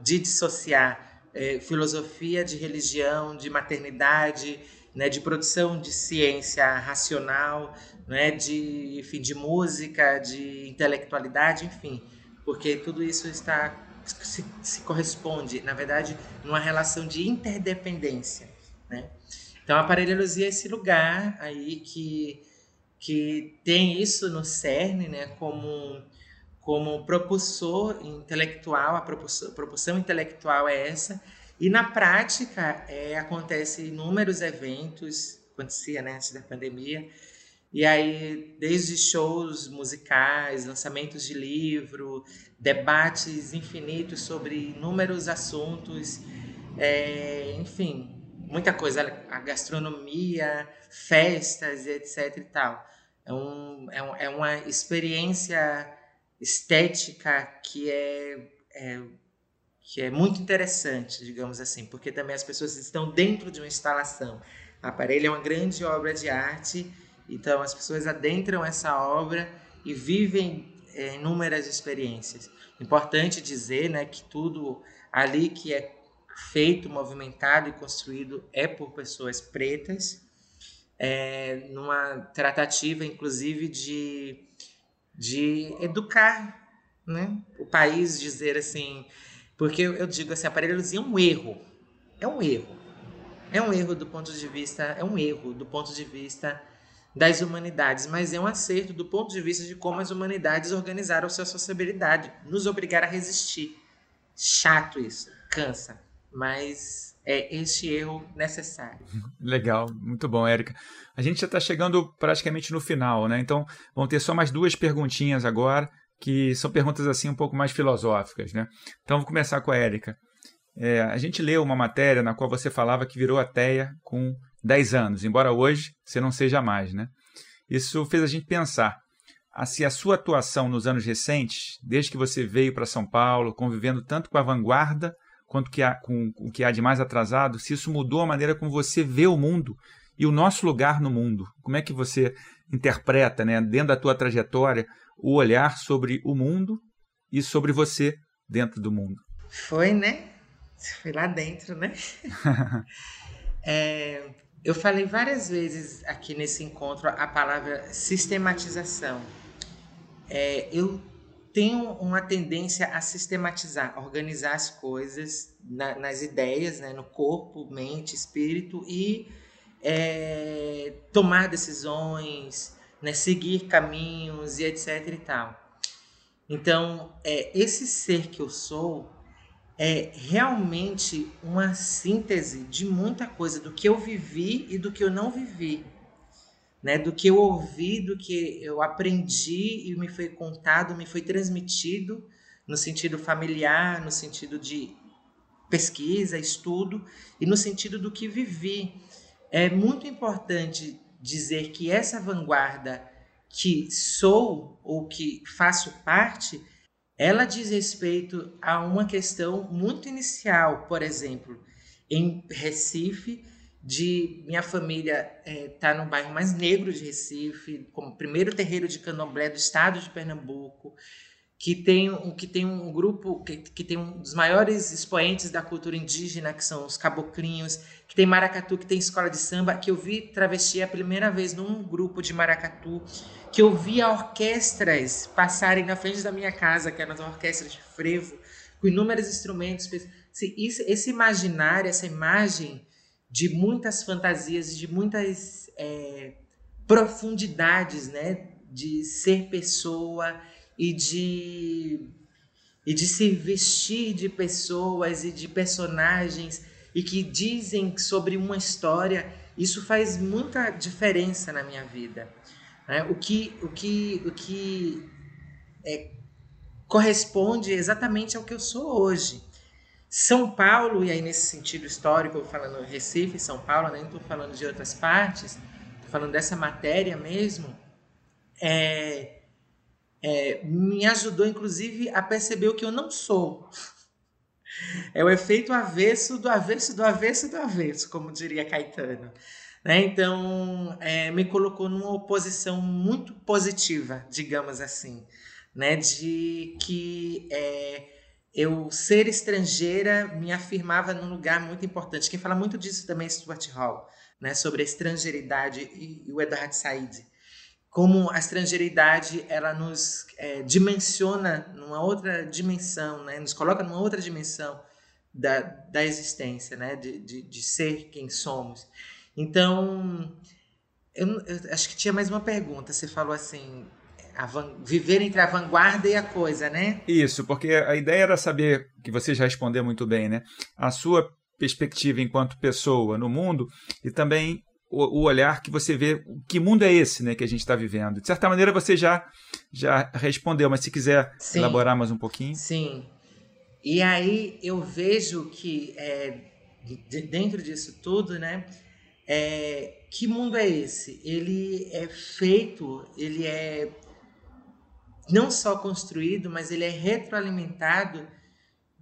de dissociar é, filosofia de religião, de maternidade, né, de produção de ciência racional, né, de, enfim, de música, de intelectualidade, enfim, porque tudo isso está se, se corresponde, na verdade, numa relação de interdependência, né? Então, a paralelologia é esse lugar aí que, que tem isso no cerne, né, como, como propulsor intelectual, a propulsão, propulsão intelectual é essa, e na prática é, acontece inúmeros eventos, acontecia né, antes da pandemia, e aí, desde shows musicais, lançamentos de livro, debates infinitos sobre inúmeros assuntos, é, enfim, muita coisa, a gastronomia, festas, etc e tal. É, um, é, um, é uma experiência estética que é, é, que é muito interessante, digamos assim, porque também as pessoas estão dentro de uma instalação. O aparelho é uma grande obra de arte, então as pessoas adentram essa obra e vivem é, inúmeras experiências. Importante dizer né, que tudo ali que é feito, movimentado e construído é por pessoas pretas, é, numa tratativa, inclusive, de, de educar né? o país, dizer assim, porque eu, digo assim, a paralisia é um erro, é um erro, é um erro do ponto de vista, é um erro do ponto de vista das humanidades, mas é um acerto do ponto de vista de como as humanidades organizaram sua sociabilidade, nos obrigar a resistir. Chato isso, cansa mas é este erro necessário. Legal, muito bom, Érica. A gente já está chegando praticamente no final, né? Então, vão ter só mais duas perguntinhas agora, que são perguntas assim um pouco mais filosóficas, né? Então, vou começar com a Érica. É, a gente leu uma matéria na qual você falava que virou ateia com 10 anos, embora hoje você não seja mais, né? Isso fez a gente pensar se a sua atuação nos anos recentes, desde que você veio para São Paulo, convivendo tanto com a vanguarda quanto que há, com o que há de mais atrasado, se isso mudou a maneira como você vê o mundo e o nosso lugar no mundo. Como é que você interpreta, né, dentro da tua trajetória, o olhar sobre o mundo e sobre você dentro do mundo? Foi, né? Foi lá dentro, né? <laughs> é, eu falei várias vezes aqui nesse encontro a palavra sistematização. É, eu tenho uma tendência a sistematizar, organizar as coisas na, nas ideias, né, no corpo, mente, espírito e é, tomar decisões, né, seguir caminhos e etc e tal. Então, é, esse ser que eu sou é realmente uma síntese de muita coisa do que eu vivi e do que eu não vivi né, do que eu ouvi, do que eu aprendi e me foi contado, me foi transmitido no sentido familiar, no sentido de pesquisa, estudo e no sentido do que vivi. É muito importante dizer que essa vanguarda que sou ou que faço parte, ela diz respeito a uma questão muito inicial, por exemplo, em Recife, de minha família estar é, tá no bairro mais negro de Recife, como primeiro terreiro de candomblé do estado de Pernambuco, que tem, um, que tem um grupo, que, que tem um dos maiores expoentes da cultura indígena, que são os caboclinhos, que tem maracatu, que tem escola de samba, que eu vi travesti a primeira vez num grupo de maracatu, que eu via orquestras passarem na frente da minha casa, que eram as orquestras de frevo, com inúmeros instrumentos. Esse, esse imaginário, essa imagem de muitas fantasias, de muitas é, profundidades, né? De ser pessoa e de, e de se vestir de pessoas e de personagens e que dizem sobre uma história. Isso faz muita diferença na minha vida. Né? O que, o que, o que é, corresponde exatamente ao que eu sou hoje. São Paulo, e aí nesse sentido histórico, falando Recife, São Paulo, nem estou falando de outras partes, estou falando dessa matéria mesmo, é, é, me ajudou inclusive a perceber o que eu não sou. É o efeito avesso do avesso do avesso do avesso, como diria Caetano. Né? Então, é, me colocou numa oposição muito positiva, digamos assim, né? de que é, eu ser estrangeira me afirmava num lugar muito importante. Quem fala muito disso também é Stuart Hall, né? sobre a estrangeiridade e, e o Eduardo Said como a estrangeiridade ela nos é, dimensiona numa outra dimensão, né? nos coloca numa outra dimensão da, da existência, né? de, de, de ser quem somos. Então, eu, eu, acho que tinha mais uma pergunta. Você falou assim, viver entre a vanguarda e a coisa, né? Isso, porque a ideia era saber, que você já respondeu muito bem, né? A sua perspectiva enquanto pessoa no mundo e também o, o, olhar que você vê que mundo é esse né, que a gente está vivendo. De certa maneira você já, já respondeu, mas se quiser sim, elaborar mais um pouquinho. Sim. E aí eu vejo que é, de, dentro disso tudo, né? É, que mundo é esse? Ele é feito, ele é não só construído, mas ele é retroalimentado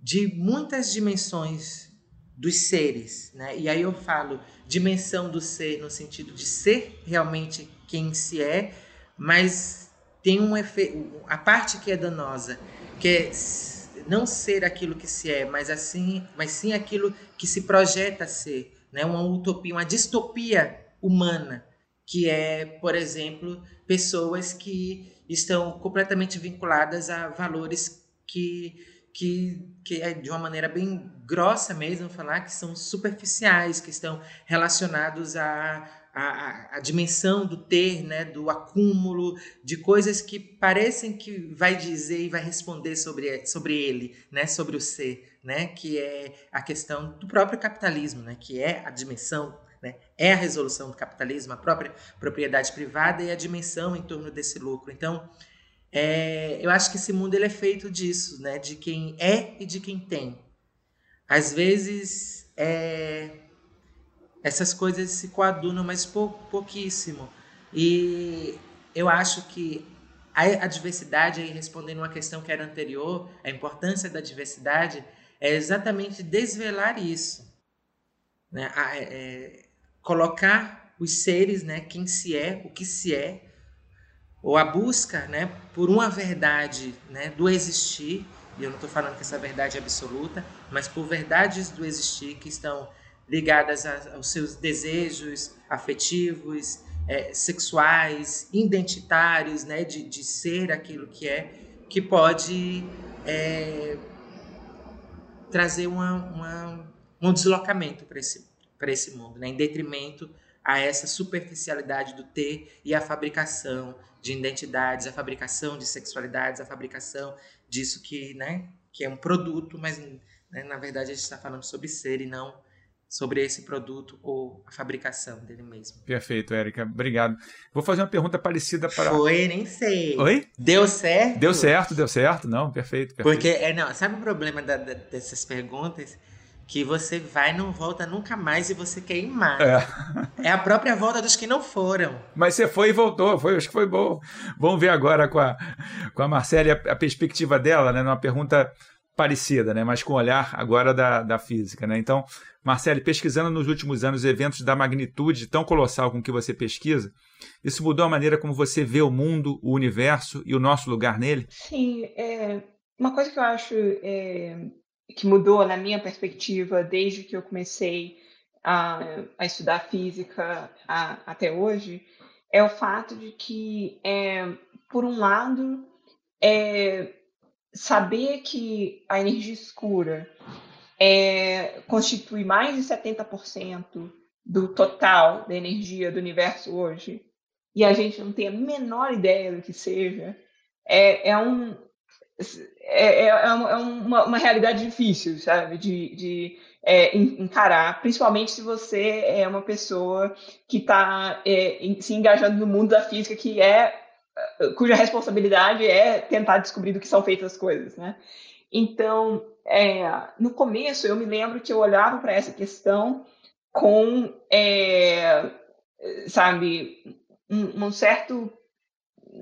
de muitas dimensões dos seres, né? E aí eu falo dimensão do ser no sentido de ser realmente quem se é, mas tem um efeito, a parte que é danosa, que é não ser aquilo que se é, mas assim, mas sim aquilo que se projeta ser, né? Uma utopia, uma distopia humana, que é, por exemplo, pessoas que estão completamente vinculadas a valores que que, que é de uma maneira bem grossa mesmo falar que são superficiais, que estão relacionados à, à, dimensão do ter, né, do acúmulo, de coisas que parecem que vai dizer e vai responder sobre, sobre ele, né, sobre o ser, né, que é a questão do próprio capitalismo, né, que é a dimensão né? É a resolução do capitalismo, a própria propriedade privada e a dimensão em torno desse lucro. Então, é, eu acho que esse mundo ele é feito disso, né? De quem é e de quem tem. Às vezes é, essas coisas se coadunam, mas pou, pouquíssimo. E eu acho que a, diversidade, aí respondendo uma questão que era anterior, a importância da diversidade é exatamente desvelar isso. Né? É, colocar os seres, né, quem se é, o que se é, ou a busca né, por uma verdade né, do existir, e eu não estou falando que essa verdade é absoluta, mas por verdades do existir que estão ligadas a, aos seus desejos afetivos, é, sexuais, identitários, né, de, de ser aquilo que é, que pode é, trazer uma, uma, um deslocamento para esse, esse mundo, né, em detrimento a essa superficialidade do ter e a fabricação de identidades, a fabricação de sexualidades, a fabricação disso que, né, que é um produto, mas né, na verdade a gente está falando sobre ser e não sobre esse produto ou a fabricação dele mesmo. Perfeito, Érica. Obrigado. Vou fazer uma pergunta parecida para. Foi, nem sei. Oi? Deu certo? Deu certo, deu certo. Não, perfeito. perfeito. Porque, é, não, sabe o problema da, da, dessas perguntas? Que você vai e não volta nunca mais e você quer ir mais. É. é a própria volta dos que não foram. Mas você foi e voltou, foi, acho que foi bom. Vamos ver agora com a, com a Marcela a, a perspectiva dela, né, numa pergunta parecida, né, mas com o olhar agora da, da física. Né? Então, Marcele, pesquisando nos últimos anos eventos da magnitude tão colossal com que você pesquisa, isso mudou a maneira como você vê o mundo, o universo e o nosso lugar nele? Sim, é, uma coisa que eu acho é, que mudou na minha perspectiva desde que eu comecei a, a estudar física a, até hoje é o fato de que, é, por um lado, é, saber que a energia escura é, constitui mais de 70% do total da energia do universo hoje, e a gente não tem a menor ideia do que seja, é, é um, é, é, é, uma, é uma, uma, realidade difícil, sabe, de, de é, encarar, principalmente se você é uma pessoa que está é, se engajando no mundo da física, que é cuja responsabilidade é tentar descobrir do que são feitas as coisas, né? Então, é, no começo eu me lembro que eu olhava para essa questão com, é, sabe, um, um certo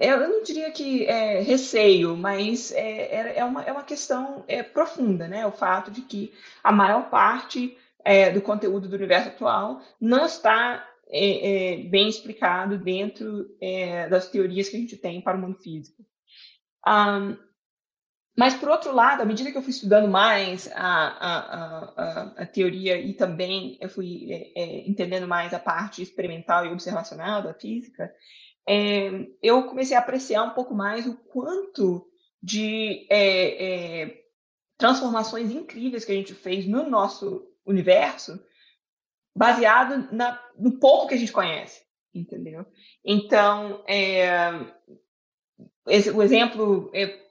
eu não diria que é receio, mas é, é, uma, é uma questão é, profunda, né? O fato de que a maior parte é, do conteúdo do universo atual não está é, é, bem explicado dentro é, das teorias que a gente tem para o mundo físico. Um, mas, por outro lado, à medida que eu fui estudando mais a, a, a, a teoria e também eu fui é, é, entendendo mais a parte experimental e observacional da física, é, eu comecei a apreciar um pouco mais o quanto de é, é, transformações incríveis que a gente fez no nosso universo, baseado na, no pouco que a gente conhece, entendeu? Então, é, esse, o exemplo é,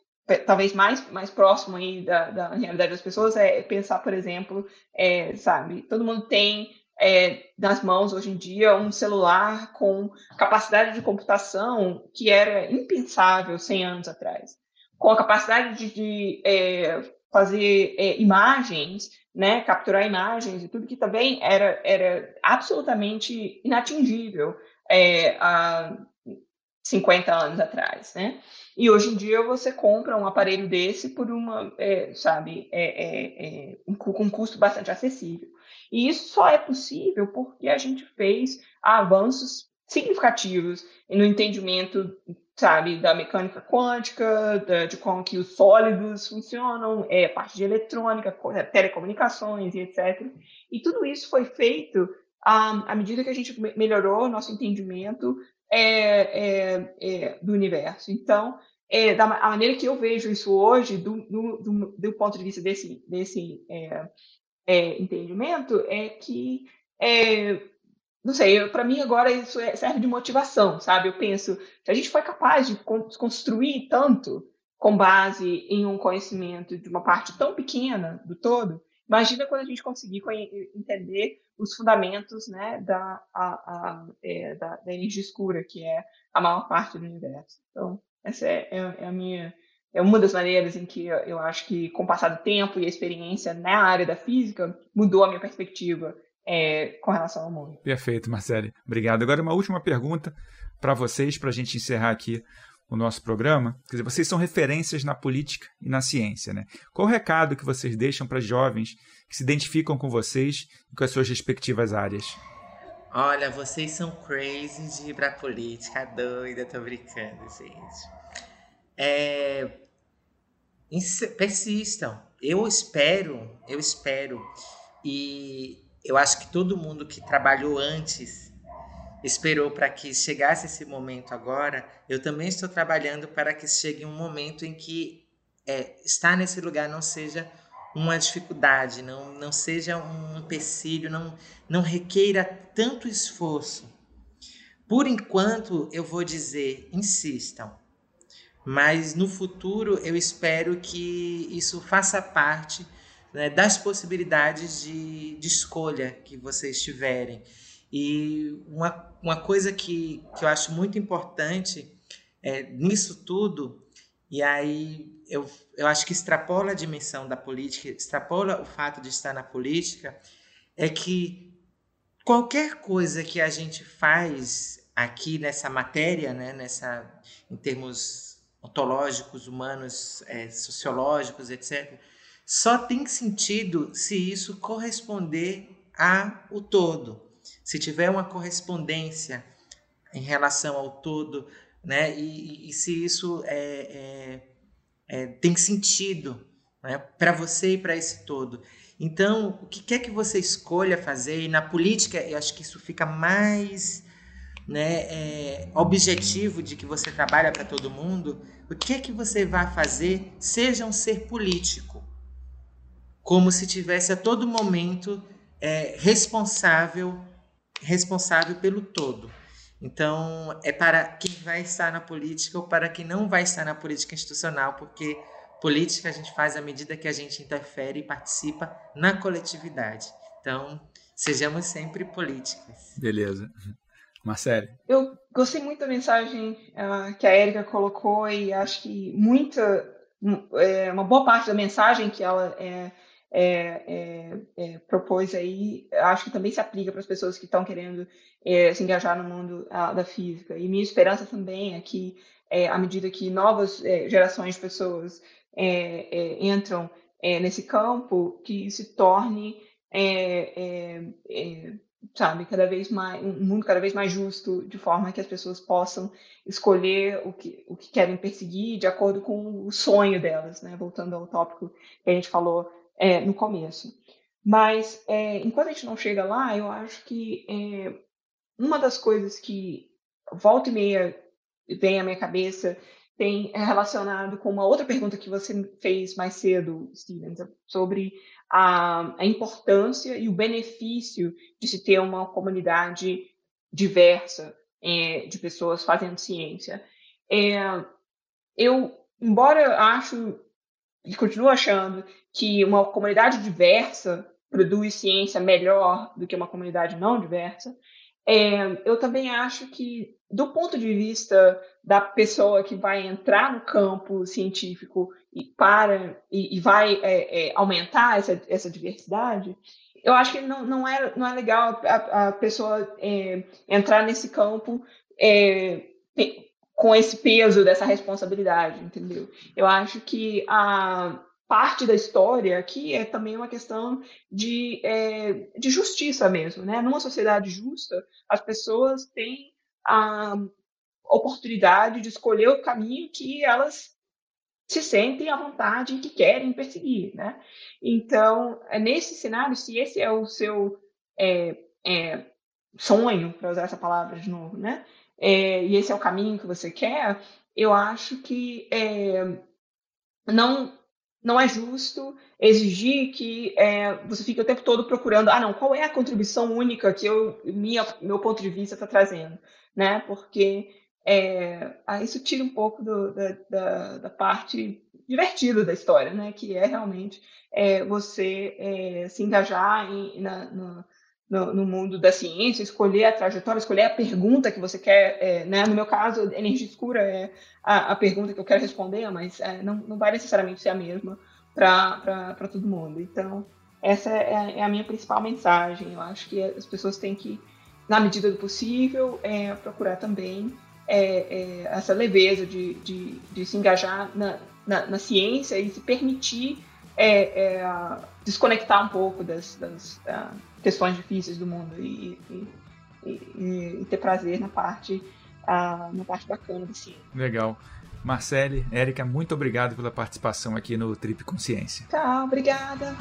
talvez mais, mais próximo aí da, da realidade das pessoas é pensar, por exemplo, é, sabe, todo mundo tem é, nas mãos hoje em dia um celular com capacidade de computação que era impensável 100 anos atrás, com a capacidade de, de é, fazer é, imagens, né, capturar imagens e tudo que também era, era absolutamente inatingível é, há 50 anos atrás, né? E hoje em dia você compra um aparelho desse por uma, é, sabe, é, um, com um custo bastante acessível. E isso só é possível porque a gente fez avanços significativos no entendimento, sabe, da mecânica quântica, da, de como que os sólidos funcionam, é, parte de eletrônica, telecomunicações e etc. E tudo isso foi feito à, à medida que a gente melhorou nosso entendimento é, é, é, do universo. Então, é, da a maneira que eu vejo isso hoje, do, do, do, do ponto de vista desse, desse é, é, entendimento, é que, não sei, para mim agora isso serve de motivação, sabe? Eu penso, se a gente foi capaz de construir tanto com base em um conhecimento de uma parte tão pequena do todo, imagina quando a gente conseguir entender os fundamentos né, da, a, a, é, da, da, energia escura, que é a maior parte do universo. Então, essa é, é, é a minha é uma das maneiras em que eu acho que, com o passar do tempo e a experiência na área da física, mudou a minha perspectiva é, com relação ao mundo. Perfeito, Marcele. Obrigado. Agora, uma última pergunta para vocês, para a gente encerrar aqui o nosso programa. Quer dizer, vocês são referências na política e na ciência. Né? Qual o recado que vocês deixam para jovens que se identificam com vocês e com as suas respectivas áreas? Olha, vocês são crazy de ir pra política, doida, tô brincando, gente. É... Persistam. Eu espero, eu espero, e eu acho que todo mundo que trabalhou antes esperou para que chegasse esse momento agora, eu também estou trabalhando para que chegue um momento em que é, estar nesse lugar não seja uma dificuldade, não, não seja um empecilho, não, não requeira tanto esforço. Por enquanto, eu vou dizer, insistam. Mas no futuro, eu espero que isso faça parte né, das possibilidades de, de escolha que vocês tiverem. E uma, uma coisa que, que eu acho muito importante é, nisso tudo, e aí eu, eu acho que extrapola a dimensão da política, extrapola o fato de estar na política, é que qualquer coisa que a gente faz aqui nessa matéria, né, nessa, em termos ontológicos, humanos, é, sociológicos, etc., só tem sentido se isso corresponder ao todo se tiver uma correspondência em relação ao todo, né? E, e se isso é, é, é tem sentido né? para você e para esse todo. Então, o que quer que você escolha fazer, e na política eu acho que isso fica mais né, é, objetivo de que você trabalha para todo mundo, o que é que você vai fazer, seja um ser político, como se tivesse a todo momento é, responsável responsável pelo todo. Então, é para quem vai estar na política ou para quem não vai estar na política institucional, porque política a gente faz à medida que a gente interfere e participa na coletividade. Então, sejamos sempre políticas. Beleza. Marcele? Eu gostei muito da mensagem uh, que a Érica colocou e acho que muita, é, uma boa parte da mensagem que ela é, é, é, é, propôs aí, acho que também se aplica para as pessoas que estão querendo é, se engajar no mundo a, da física. E minha esperança também é que, é, à medida que novas é, gerações de pessoas entram nesse campo, que se torne sabe, cada vez mais, um mundo cada vez mais justo, de forma que as pessoas possam escolher o que, o que querem perseguir de acordo com o sonho delas, né? Voltando ao tópico que a gente falou é, no começo. Mas, é, enquanto a gente não chega lá, eu acho que é, uma das coisas que volta e meia vem à minha cabeça tem é relacionado com uma outra pergunta que você fez mais cedo, Stevens, sobre a, a importância e o benefício de se ter uma comunidade diversa é, de pessoas fazendo ciência. É, eu, embora acho e continuo achando que uma comunidade diversa produz ciência melhor do que uma comunidade não diversa, é, eu também acho que, do ponto de vista da pessoa que vai entrar no campo científico e para e, e vai é, é, aumentar essa, essa diversidade, eu acho que não, não, é, não é legal a, a pessoa é, entrar nesse campo é, com esse peso dessa responsabilidade, entendeu? Eu acho que a parte da história aqui é também uma questão de, é, de justiça mesmo, né? Numa sociedade justa, as pessoas têm a oportunidade de escolher o caminho que elas se sentem à vontade e que querem perseguir, né? Então, é nesse cenário, se esse é o seu é, é, sonho, para usar essa palavra de novo, né? É, e esse é o caminho que você quer, eu acho que é, não não é justo exigir que é, você fique o tempo todo procurando, ah, não, qual é a contribuição única que eu, minha, meu ponto de vista está trazendo, né? Porque é, isso tira um pouco do, da, da, da, parte divertida da história, né? Que é realmente é, você é, se engajar em, na, no, no, no, mundo da ciência, escolher a trajetória, escolher a pergunta que você quer, é, né? No meu caso, energia escura é a, a pergunta que eu quero responder, mas é, não, não vai necessariamente ser a mesma para todo mundo. Então, essa é, é, a minha principal mensagem. Eu acho que as pessoas têm que, na medida do possível, é, procurar também é, é, essa leveza de, de, de se engajar na, na, na, ciência e se permitir é, desconectar um pouco das, das questões difíceis do mundo e, e, e, e ter prazer na parte a, na parte bacana do ciência. Legal. Marcele, Érica, muito obrigado pela participação aqui no Trip Consciência. Tá, obrigada.